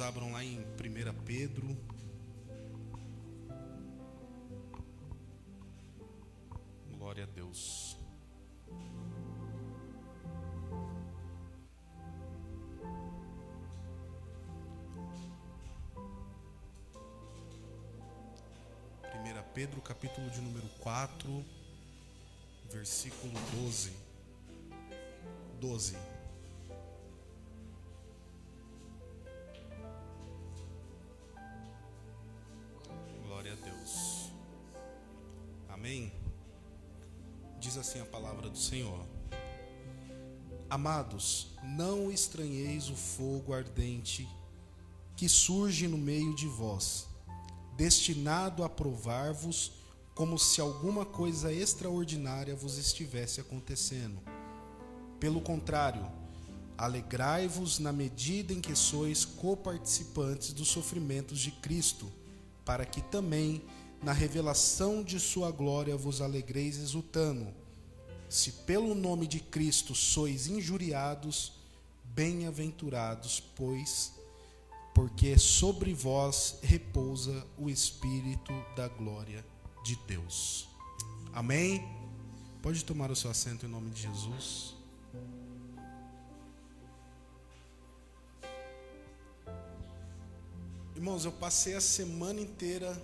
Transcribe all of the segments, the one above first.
abram lá em 1 Pedro. Glória a Deus. Primeira Pedro, capítulo de número 4, versículo 12. 12. Assim a palavra do Senhor. Amados, não estranheis o fogo ardente que surge no meio de vós, destinado a provar-vos como se alguma coisa extraordinária vos estivesse acontecendo. Pelo contrário, alegrai-vos na medida em que sois coparticipantes dos sofrimentos de Cristo, para que também na revelação de sua glória vos alegreis exultando. Se pelo nome de Cristo sois injuriados, bem-aventurados, pois porque sobre vós repousa o espírito da glória de Deus. Amém. Pode tomar o seu assento em nome de Jesus. Irmãos, eu passei a semana inteira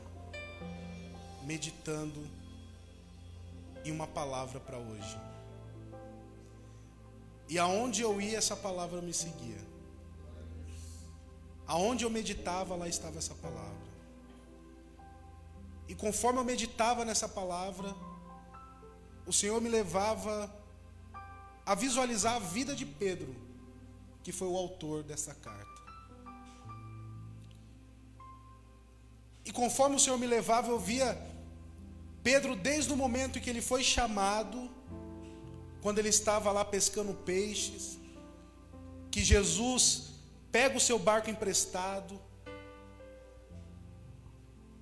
meditando em uma palavra para hoje. E aonde eu ia, essa palavra me seguia. Aonde eu meditava, lá estava essa palavra. E conforme eu meditava nessa palavra, o Senhor me levava a visualizar a vida de Pedro, que foi o autor dessa carta. E conforme o Senhor me levava, eu via Pedro, desde o momento que ele foi chamado, quando ele estava lá pescando peixes, que Jesus pega o seu barco emprestado,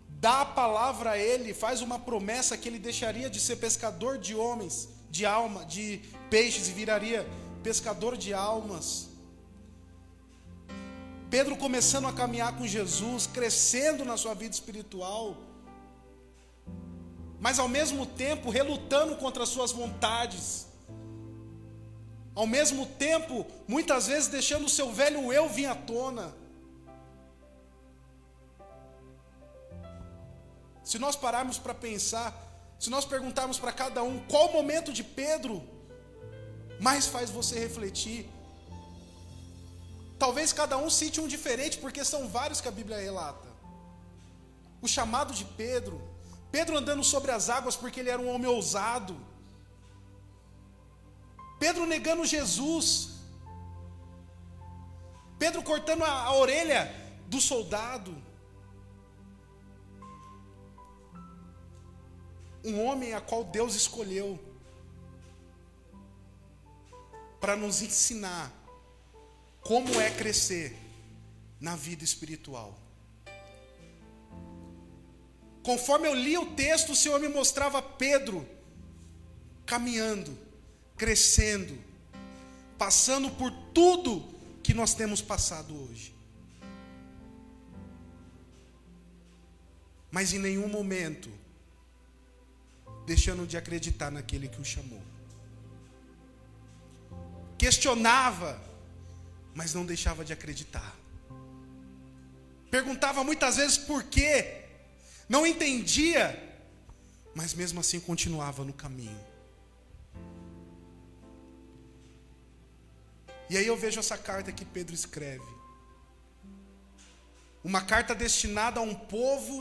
dá a palavra a ele, faz uma promessa que ele deixaria de ser pescador de homens, de alma, de peixes e viraria pescador de almas. Pedro começando a caminhar com Jesus, crescendo na sua vida espiritual, mas ao mesmo tempo relutando contra as suas vontades. Ao mesmo tempo, muitas vezes deixando o seu velho eu vir à tona. Se nós pararmos para pensar, se nós perguntarmos para cada um qual o momento de Pedro mais faz você refletir, talvez cada um cite um diferente, porque são vários que a Bíblia relata. O chamado de Pedro, Pedro andando sobre as águas porque ele era um homem ousado. Pedro negando Jesus. Pedro cortando a, a orelha do soldado. Um homem a qual Deus escolheu para nos ensinar como é crescer na vida espiritual. Conforme eu li o texto, o Senhor me mostrava Pedro caminhando, crescendo, passando por tudo que nós temos passado hoje. Mas em nenhum momento deixando de acreditar naquele que o chamou. Questionava, mas não deixava de acreditar. Perguntava muitas vezes por quê, não entendia, mas mesmo assim continuava no caminho. E aí eu vejo essa carta que Pedro escreve. Uma carta destinada a um povo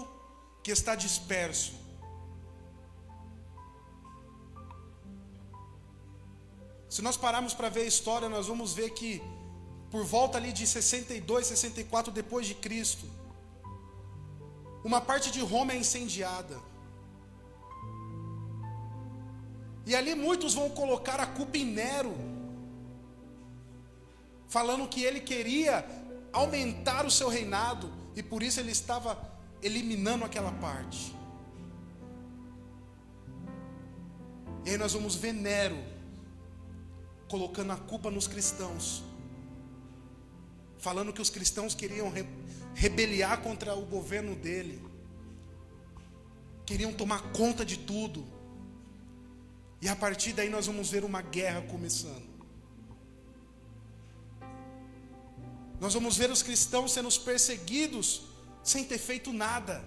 que está disperso. Se nós pararmos para ver a história, nós vamos ver que por volta ali de 62, 64 depois de Cristo, uma parte de Roma é incendiada. E ali muitos vão colocar a culpa em Nero, falando que ele queria aumentar o seu reinado e por isso ele estava eliminando aquela parte. E aí nós vamos ver Nero colocando a culpa nos cristãos, falando que os cristãos queriam rebeliar contra o governo dele, queriam tomar conta de tudo. E a partir daí nós vamos ver uma guerra começando. Nós vamos ver os cristãos sendo perseguidos sem ter feito nada,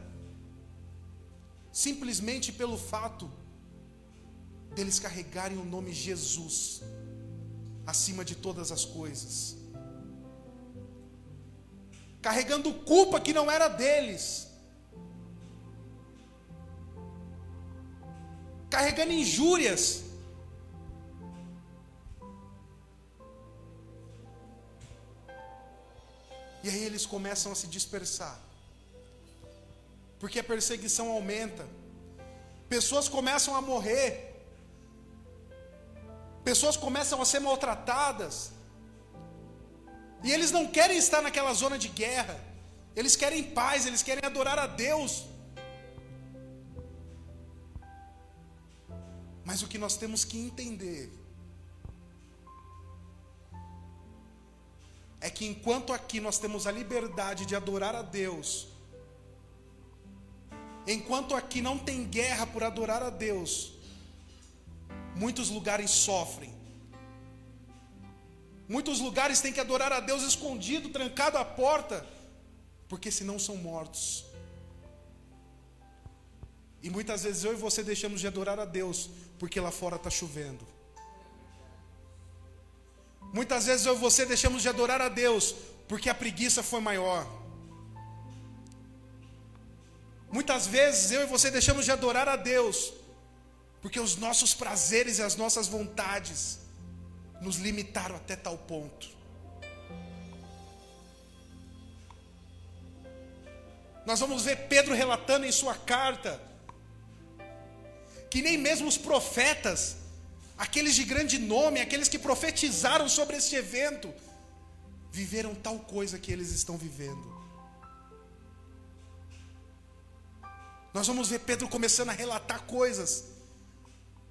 simplesmente pelo fato deles carregarem o nome Jesus acima de todas as coisas, carregando culpa que não era deles, carregando injúrias. E aí eles começam a se dispersar. Porque a perseguição aumenta. Pessoas começam a morrer. Pessoas começam a ser maltratadas. E eles não querem estar naquela zona de guerra. Eles querem paz, eles querem adorar a Deus. Mas o que nós temos que entender é que enquanto aqui nós temos a liberdade de adorar a Deus, enquanto aqui não tem guerra por adorar a Deus, muitos lugares sofrem. Muitos lugares têm que adorar a Deus escondido, trancado a porta, porque senão são mortos. E muitas vezes eu e você deixamos de adorar a Deus porque lá fora está chovendo. Muitas vezes eu e você deixamos de adorar a Deus porque a preguiça foi maior. Muitas vezes eu e você deixamos de adorar a Deus porque os nossos prazeres e as nossas vontades nos limitaram até tal ponto. Nós vamos ver Pedro relatando em sua carta que nem mesmo os profetas, aqueles de grande nome, aqueles que profetizaram sobre este evento, viveram tal coisa que eles estão vivendo. Nós vamos ver Pedro começando a relatar coisas,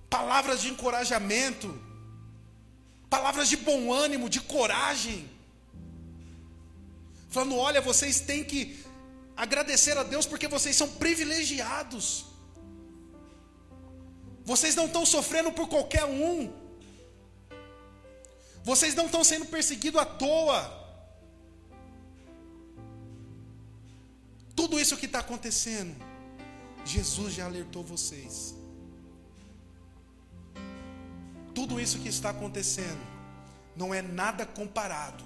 palavras de encorajamento, palavras de bom ânimo, de coragem, falando: olha, vocês têm que agradecer a Deus porque vocês são privilegiados. Vocês não estão sofrendo por qualquer um. Vocês não estão sendo perseguidos à toa. Tudo isso que está acontecendo, Jesus já alertou vocês. Tudo isso que está acontecendo não é nada comparado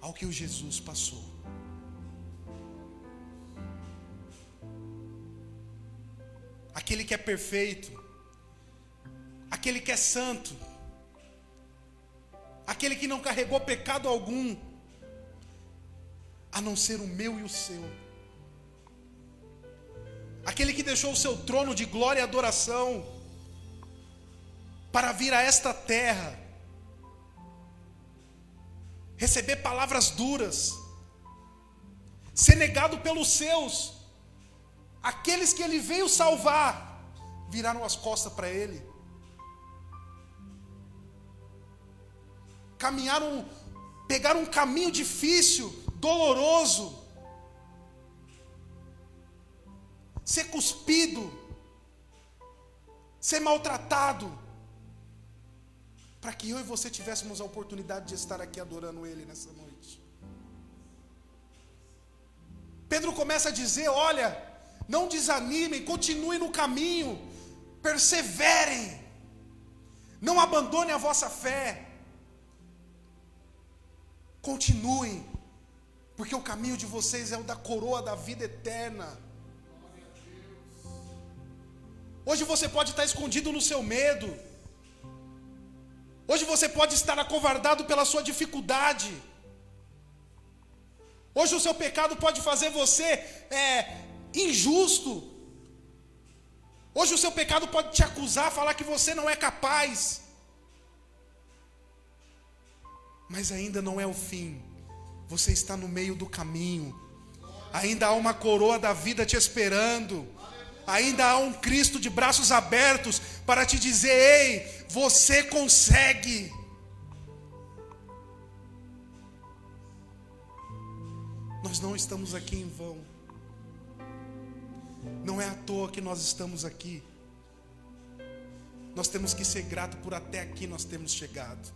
ao que o Jesus passou. Aquele que é perfeito, aquele que é santo, aquele que não carregou pecado algum, a não ser o meu e o seu, aquele que deixou o seu trono de glória e adoração para vir a esta terra, receber palavras duras, ser negado pelos seus, aqueles que ele veio salvar, viraram as costas para ele. caminharam, pegaram um caminho difícil, doloroso, ser cuspido, ser maltratado, para que eu e você tivéssemos a oportunidade de estar aqui adorando Ele nessa noite. Pedro começa a dizer: olha, não desanimem, continuem no caminho, perseverem, não abandonem a vossa fé. Continuem, porque o caminho de vocês é o da coroa da vida eterna. Hoje você pode estar escondido no seu medo. Hoje você pode estar acovardado pela sua dificuldade. Hoje o seu pecado pode fazer você é, injusto. Hoje o seu pecado pode te acusar, falar que você não é capaz. mas ainda não é o fim. Você está no meio do caminho. Ainda há uma coroa da vida te esperando. Ainda há um Cristo de braços abertos para te dizer: ei, você consegue. Nós não estamos aqui em vão. Não é à toa que nós estamos aqui. Nós temos que ser grato por até aqui nós temos chegado.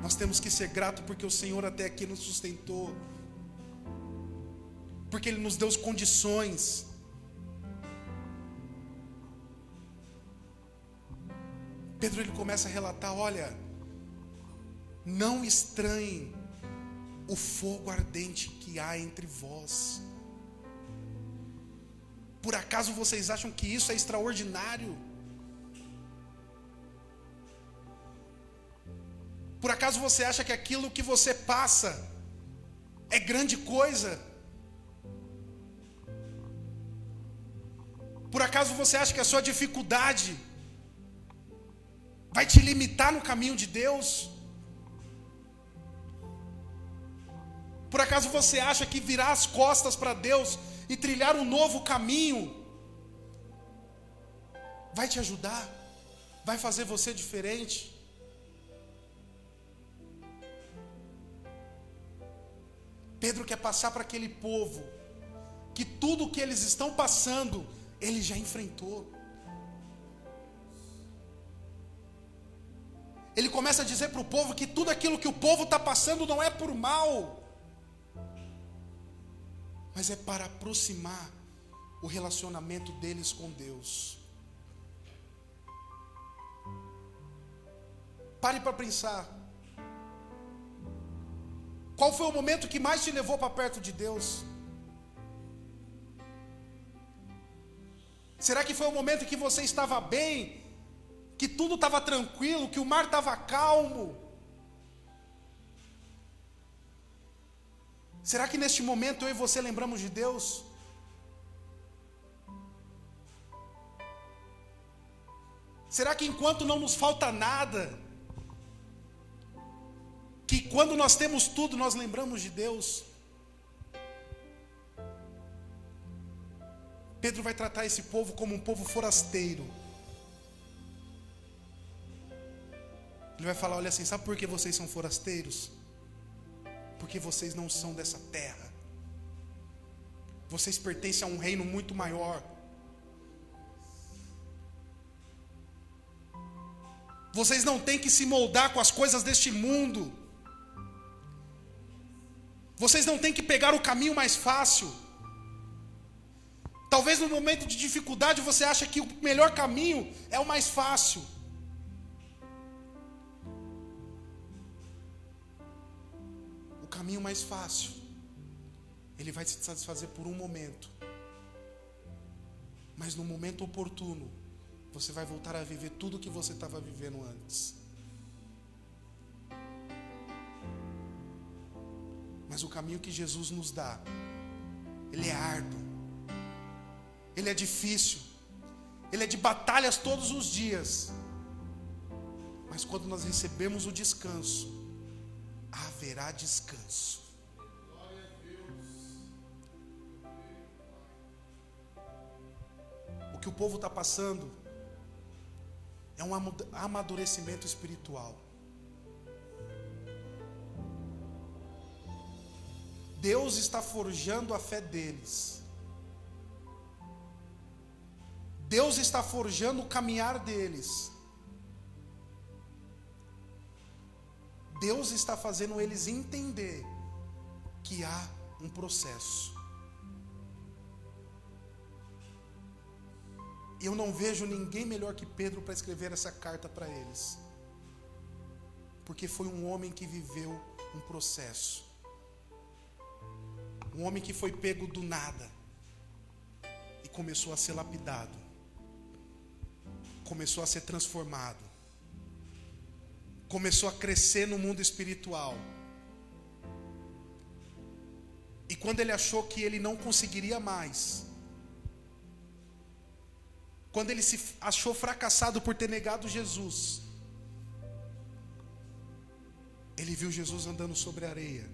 Nós temos que ser grato porque o Senhor até aqui nos sustentou. Porque Ele nos deu as condições. Pedro ele começa a relatar: olha, não estranhem o fogo ardente que há entre vós. Por acaso vocês acham que isso é extraordinário? Por acaso você acha que aquilo que você passa é grande coisa? Por acaso você acha que a sua dificuldade vai te limitar no caminho de Deus? Por acaso você acha que virar as costas para Deus e trilhar um novo caminho vai te ajudar? Vai fazer você diferente? Pedro quer passar para aquele povo que tudo o que eles estão passando, ele já enfrentou. Ele começa a dizer para o povo que tudo aquilo que o povo está passando não é por mal, mas é para aproximar o relacionamento deles com Deus. Pare para pensar. Qual foi o momento que mais te levou para perto de Deus? Será que foi o momento que você estava bem, que tudo estava tranquilo, que o mar estava calmo? Será que neste momento eu e você lembramos de Deus? Será que enquanto não nos falta nada, que quando nós temos tudo nós lembramos de Deus? Pedro vai tratar esse povo como um povo forasteiro. Ele vai falar: olha assim, sabe por que vocês são forasteiros? porque vocês não são dessa terra. Vocês pertencem a um reino muito maior. Vocês não têm que se moldar com as coisas deste mundo. Vocês não têm que pegar o caminho mais fácil. Talvez no momento de dificuldade você acha que o melhor caminho é o mais fácil. Caminho mais fácil, ele vai se satisfazer por um momento. Mas no momento oportuno, você vai voltar a viver tudo que você estava vivendo antes. Mas o caminho que Jesus nos dá, ele é árduo, ele é difícil, ele é de batalhas todos os dias. Mas quando nós recebemos o descanso, haverá descanso. O que o povo está passando é um amadurecimento espiritual. Deus está forjando a fé deles. Deus está forjando o caminhar deles. Deus está fazendo eles entender que há um processo. Eu não vejo ninguém melhor que Pedro para escrever essa carta para eles. Porque foi um homem que viveu um processo. Um homem que foi pego do nada e começou a ser lapidado. Começou a ser transformado começou a crescer no mundo espiritual. E quando ele achou que ele não conseguiria mais, quando ele se achou fracassado por ter negado Jesus, ele viu Jesus andando sobre a areia,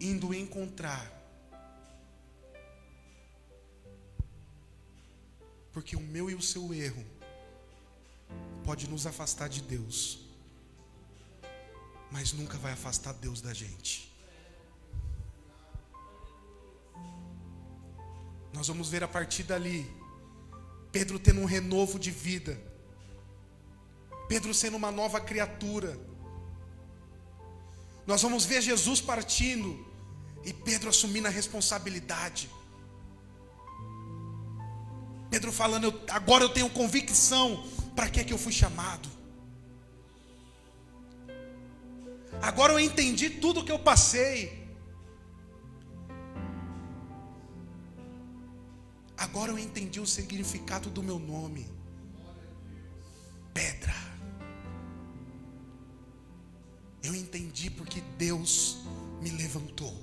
indo encontrar, porque o meu e o seu erro pode nos afastar de Deus. mas nunca vai afastar Deus da gente. Nós vamos ver a partir dali Pedro tendo um renovo de vida, Pedro sendo uma nova criatura. Nós vamos ver Jesus partindo e Pedro assumindo a responsabilidade. Pedro falando, eu, agora eu tenho convicção para que que eu fui chamado. Agora eu entendi tudo que eu passei. Agora eu entendi o significado do meu nome. Pedra. Eu entendi porque Deus me levantou.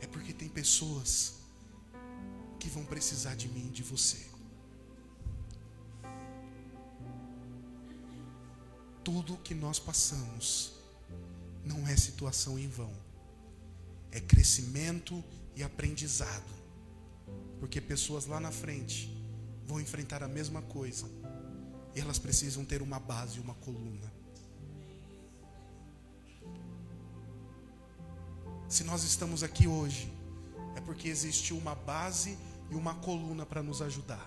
É porque tem pessoas que vão precisar de mim e de você. Tudo que nós passamos não é situação em vão é crescimento e aprendizado. Porque pessoas lá na frente vão enfrentar a mesma coisa. E elas precisam ter uma base uma coluna. Se nós estamos aqui hoje, é porque existiu uma base e uma coluna para nos ajudar.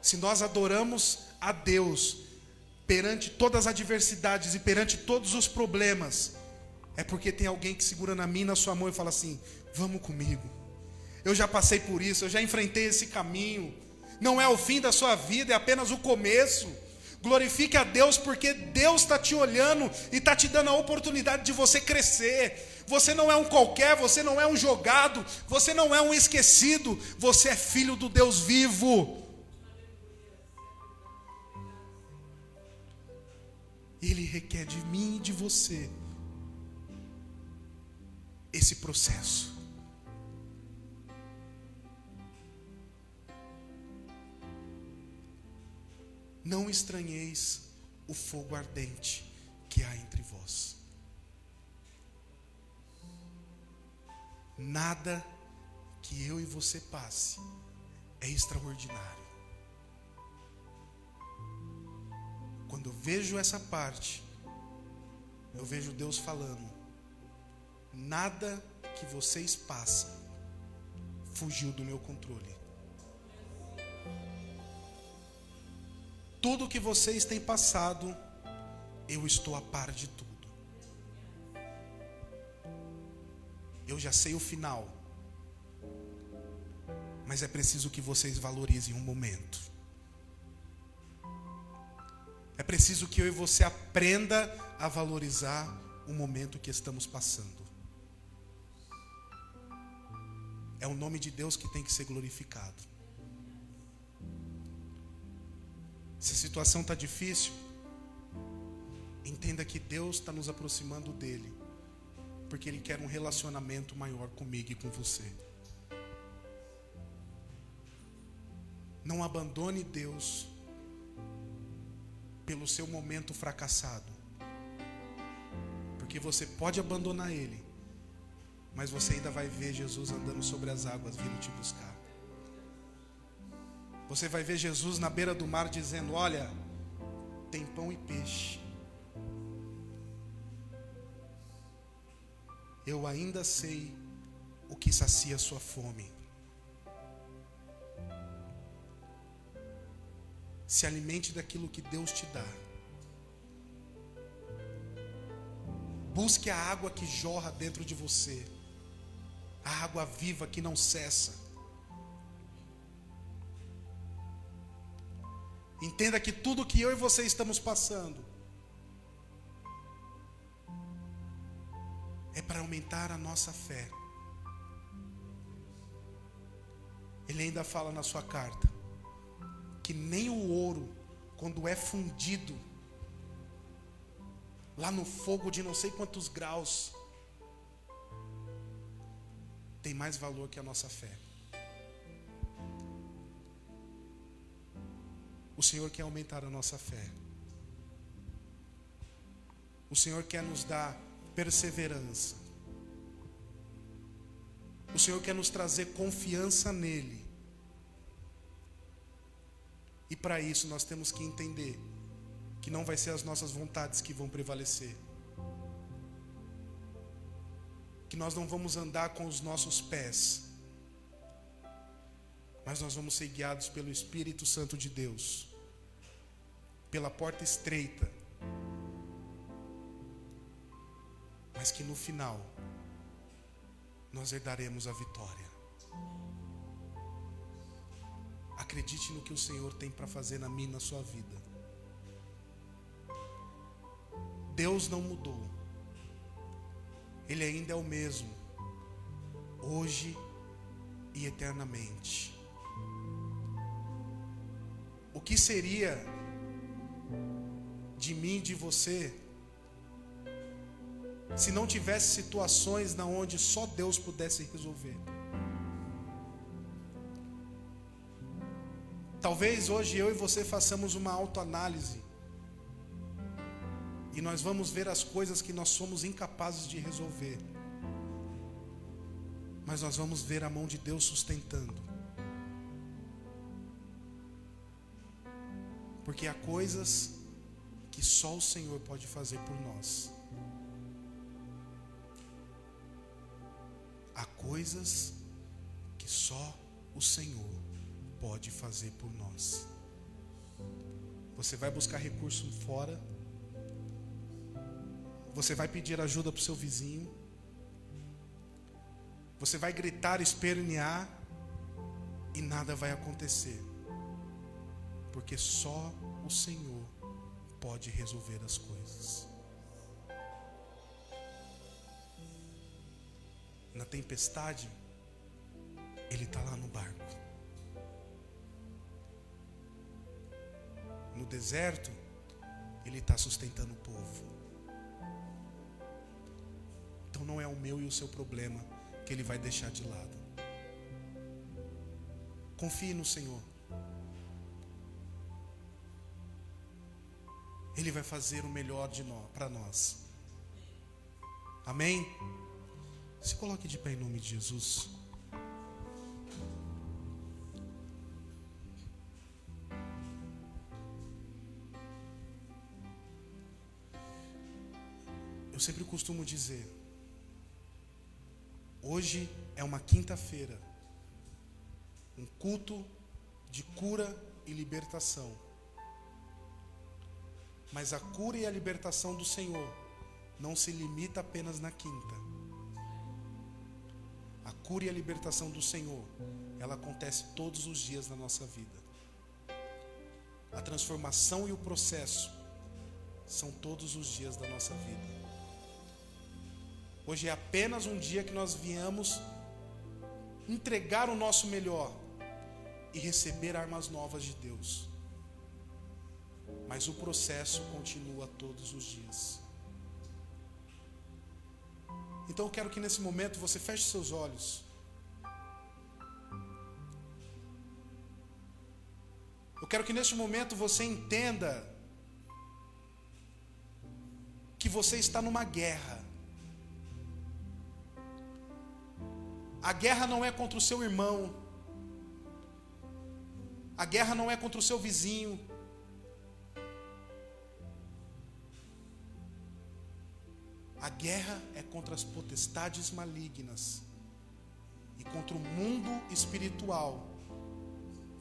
Se nós adoramos a Deus perante todas as adversidades e perante todos os problemas, é porque tem alguém que segura na minha, na sua mão e fala assim: Vamos comigo. Eu já passei por isso, eu já enfrentei esse caminho. Não é o fim da sua vida, é apenas o começo. Glorifique a Deus, porque Deus está te olhando e está te dando a oportunidade de você crescer. Você não é um qualquer, você não é um jogado, você não é um esquecido, você é filho do Deus vivo. Ele requer de mim e de você esse processo. Não estranheis o fogo ardente que há entre vós. Nada que eu e você passe é extraordinário. Quando eu vejo essa parte, eu vejo Deus falando: Nada que vocês passam fugiu do meu controle. Tudo que vocês têm passado, eu estou a par de tudo. Eu já sei o final. Mas é preciso que vocês valorizem um momento. É preciso que eu e você aprenda a valorizar o momento que estamos passando. É o nome de Deus que tem que ser glorificado. Se a situação está difícil, entenda que Deus está nos aproximando dele, porque Ele quer um relacionamento maior comigo e com você. Não abandone Deus pelo seu momento fracassado, porque você pode abandonar Ele, mas você ainda vai ver Jesus andando sobre as águas vindo te buscar. Você vai ver Jesus na beira do mar dizendo: Olha, tem pão e peixe. Eu ainda sei o que sacia sua fome. Se alimente daquilo que Deus te dá. Busque a água que jorra dentro de você a água viva que não cessa. Entenda que tudo que eu e você estamos passando é para aumentar a nossa fé. Ele ainda fala na sua carta que nem o ouro, quando é fundido lá no fogo de não sei quantos graus, tem mais valor que a nossa fé. O Senhor quer aumentar a nossa fé. O Senhor quer nos dar perseverança. O Senhor quer nos trazer confiança nele. E para isso nós temos que entender que não vai ser as nossas vontades que vão prevalecer. Que nós não vamos andar com os nossos pés, mas nós vamos ser guiados pelo Espírito Santo de Deus, pela porta estreita, mas que no final nós herdaremos a vitória. Acredite no que o Senhor tem para fazer na minha e na sua vida. Deus não mudou. Ele ainda é o mesmo, hoje e eternamente. O que seria de mim, de você, se não tivesse situações na onde só Deus pudesse resolver? Talvez hoje eu e você façamos uma autoanálise. E nós vamos ver as coisas que nós somos incapazes de resolver. Mas nós vamos ver a mão de Deus sustentando. Porque há coisas que só o Senhor pode fazer por nós. Coisas que só o Senhor pode fazer por nós. Você vai buscar recurso fora. Você vai pedir ajuda para o seu vizinho. Você vai gritar, espernear e nada vai acontecer. Porque só o Senhor pode resolver as coisas. Na tempestade, Ele está lá no barco. no deserto, Ele está sustentando o povo. Então não é o meu e o seu problema que Ele vai deixar de lado. Confie no Senhor. Ele vai fazer o melhor de nós, para nós. Amém? Se coloque de pé em nome de Jesus. Eu sempre costumo dizer: hoje é uma quinta-feira, um culto de cura e libertação. Mas a cura e a libertação do Senhor não se limita apenas na quinta. A cura e a libertação do Senhor, ela acontece todos os dias na nossa vida. A transformação e o processo são todos os dias da nossa vida. Hoje é apenas um dia que nós viemos entregar o nosso melhor e receber armas novas de Deus. Mas o processo continua todos os dias. Então eu quero que nesse momento você feche seus olhos. Eu quero que neste momento você entenda que você está numa guerra. A guerra não é contra o seu irmão. A guerra não é contra o seu vizinho. A guerra é contra as potestades malignas e contra o mundo espiritual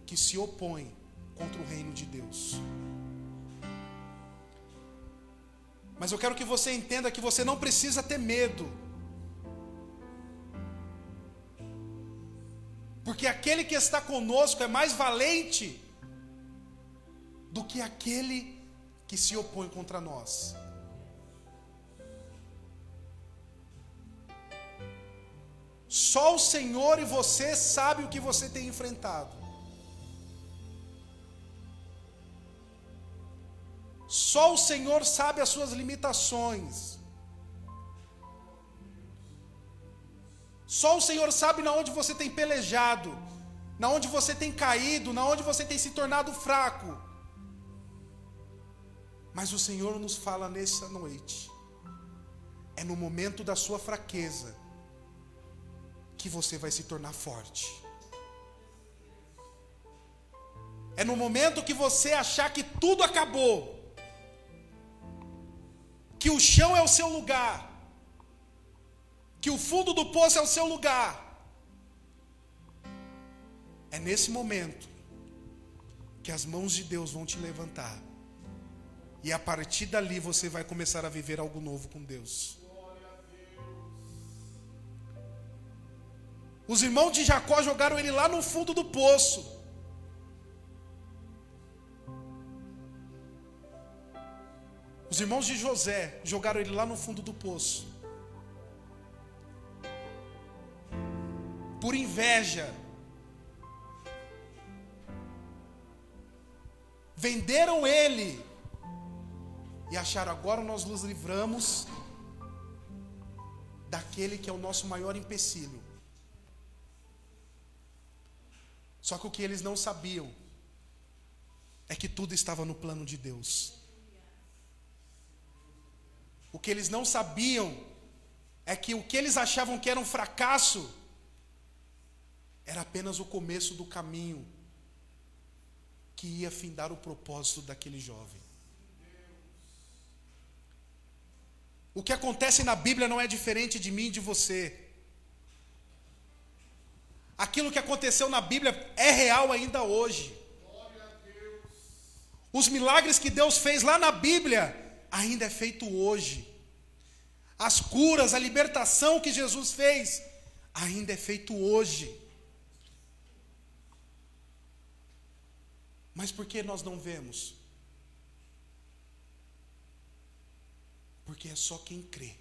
que se opõe contra o reino de Deus. Mas eu quero que você entenda que você não precisa ter medo. Porque aquele que está conosco é mais valente do que aquele que se opõe contra nós. Só o Senhor e você sabe o que você tem enfrentado. Só o Senhor sabe as suas limitações. Só o Senhor sabe na onde você tem pelejado, na onde você tem caído, na onde você tem se tornado fraco. Mas o Senhor nos fala nessa noite. É no momento da sua fraqueza que você vai se tornar forte. É no momento que você achar que tudo acabou, que o chão é o seu lugar, que o fundo do poço é o seu lugar. É nesse momento que as mãos de Deus vão te levantar. E a partir dali você vai começar a viver algo novo com Deus. Os irmãos de Jacó jogaram ele lá no fundo do poço. Os irmãos de José jogaram ele lá no fundo do poço. Por inveja. Venderam ele. E acharam agora nós nos livramos daquele que é o nosso maior empecilho. Só que o que eles não sabiam é que tudo estava no plano de Deus. O que eles não sabiam é que o que eles achavam que era um fracasso era apenas o começo do caminho que ia findar o propósito daquele jovem. O que acontece na Bíblia não é diferente de mim e de você. Aquilo que aconteceu na Bíblia é real ainda hoje. Os milagres que Deus fez lá na Bíblia ainda é feito hoje. As curas, a libertação que Jesus fez ainda é feito hoje. Mas por que nós não vemos? Porque é só quem crê.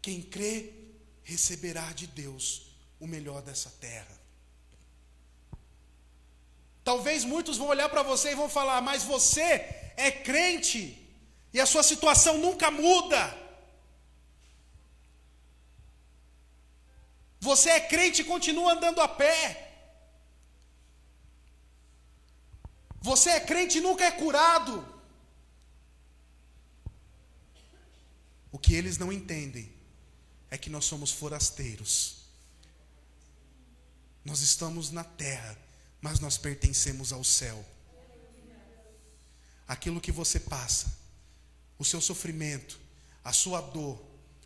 Quem crê receberá de Deus o melhor dessa terra. Talvez muitos vão olhar para você e vão falar: Mas você é crente e a sua situação nunca muda. Você é crente e continua andando a pé. Você é crente e nunca é curado. O que eles não entendem é que nós somos forasteiros. Nós estamos na terra, mas nós pertencemos ao céu. Aquilo que você passa, o seu sofrimento, a sua dor,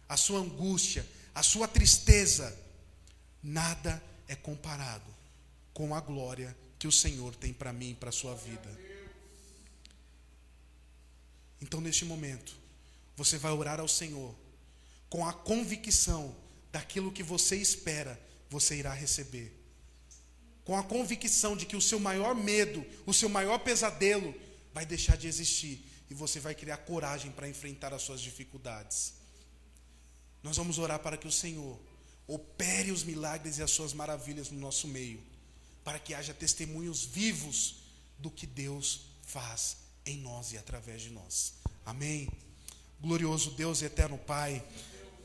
a sua angústia, a sua tristeza, nada é comparado com a glória que o Senhor tem para mim e para a sua vida. Então, neste momento, você vai orar ao Senhor com a convicção daquilo que você espera, você irá receber. Com a convicção de que o seu maior medo, o seu maior pesadelo vai deixar de existir e você vai criar coragem para enfrentar as suas dificuldades. Nós vamos orar para que o Senhor opere os milagres e as suas maravilhas no nosso meio, para que haja testemunhos vivos do que Deus faz em nós e através de nós. Amém. Glorioso Deus e eterno Pai.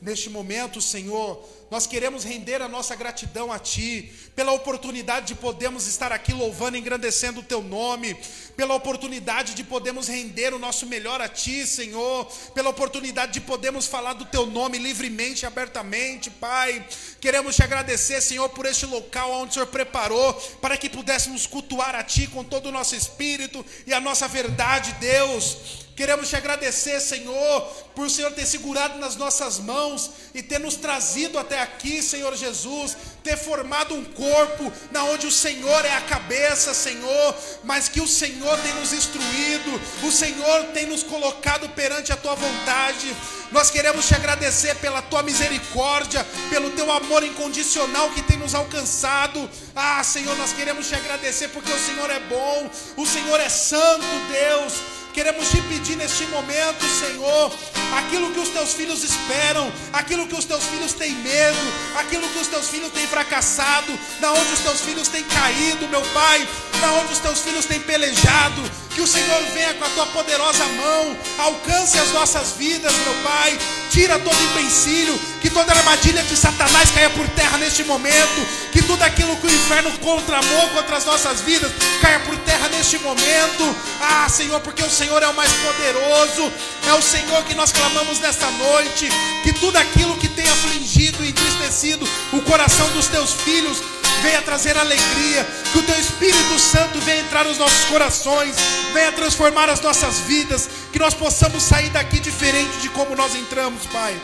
Neste momento, Senhor, nós queremos render a nossa gratidão a Ti, pela oportunidade de podermos estar aqui louvando e engrandecendo o Teu nome, pela oportunidade de podermos render o nosso melhor a Ti, Senhor, pela oportunidade de podermos falar do Teu nome livremente e abertamente, Pai. Queremos te agradecer, Senhor, por este local onde o Senhor preparou para que pudéssemos cultuar a Ti com todo o nosso espírito e a nossa verdade, Deus. Queremos te agradecer, Senhor, por o Senhor ter segurado nas nossas mãos e ter nos trazido até aqui, Senhor Jesus, ter formado um corpo na onde o Senhor é a cabeça, Senhor, mas que o Senhor tem nos instruído, o Senhor tem nos colocado perante a tua vontade. Nós queremos te agradecer pela tua misericórdia, pelo teu amor incondicional que tem nos alcançado. Ah, Senhor, nós queremos te agradecer porque o Senhor é bom, o Senhor é santo, Deus. Queremos te pedir neste momento, Senhor, aquilo que os teus filhos esperam, aquilo que os teus filhos têm medo, aquilo que os teus filhos têm fracassado, da onde os teus filhos têm caído, meu Pai, da onde os teus filhos têm pelejado, que o Senhor venha com a tua poderosa mão, alcance as nossas vidas, meu Pai, tira todo empecilho, que toda armadilha de Satanás caia por terra neste momento, que tudo aquilo que o inferno contramou contra as nossas vidas caia por terra neste momento. Ah, Senhor, porque o Senhor é o mais poderoso, é o Senhor que nós clamamos nesta noite, que tudo aquilo que tem afligido e entristecido o coração dos teus filhos venha trazer alegria, que o teu Espírito Santo venha entrar nos nossos corações, venha transformar as nossas vidas, que nós possamos sair daqui diferente de como nós entramos, Pai.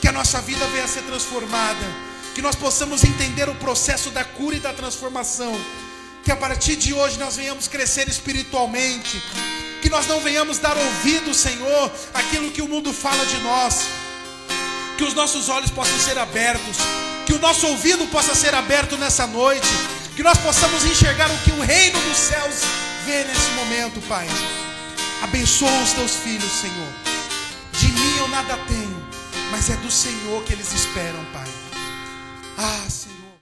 Que a nossa vida venha a ser transformada, que nós possamos entender o processo da cura e da transformação, que a partir de hoje nós venhamos crescer espiritualmente, que nós não venhamos dar ouvido, Senhor, àquilo que o mundo fala de nós, que os nossos olhos possam ser abertos, que o nosso ouvido possa ser aberto nessa noite, que nós possamos enxergar o que o reino dos céus vê nesse momento, Pai. Abençoa os teus filhos, Senhor. De mim eu nada tenho, mas é do Senhor que eles esperam, Pai. Ah, Senhor.